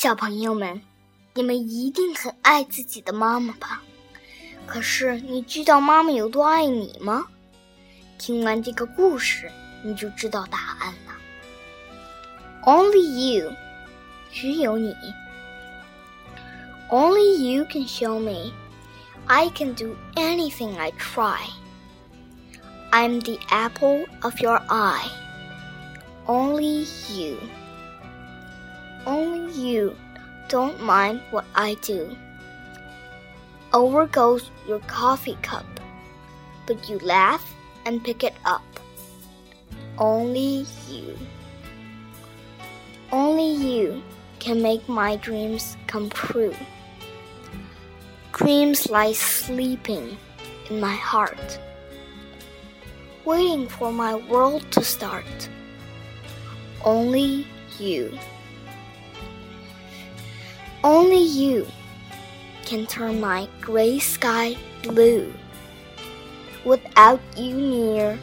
小朋友们，你们一定很爱自己的妈妈吧？可是你知道妈妈有多爱你吗？听完这个故事，你就知道答案了。Only you，只有你。Only you can show me I can do anything I try. I'm the apple of your eye. Only you. You don't mind what I do. Over goes your coffee cup, but you laugh and pick it up. Only you. Only you can make my dreams come true. Dreams lie sleeping in my heart, waiting for my world to start. Only you. Only you can turn my gray sky blue. Without you near,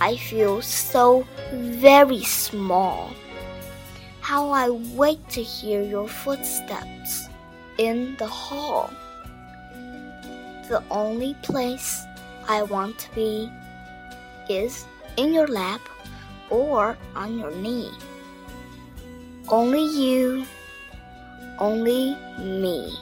I feel so very small. How I wait to hear your footsteps in the hall. The only place I want to be is in your lap or on your knee. Only you, only me.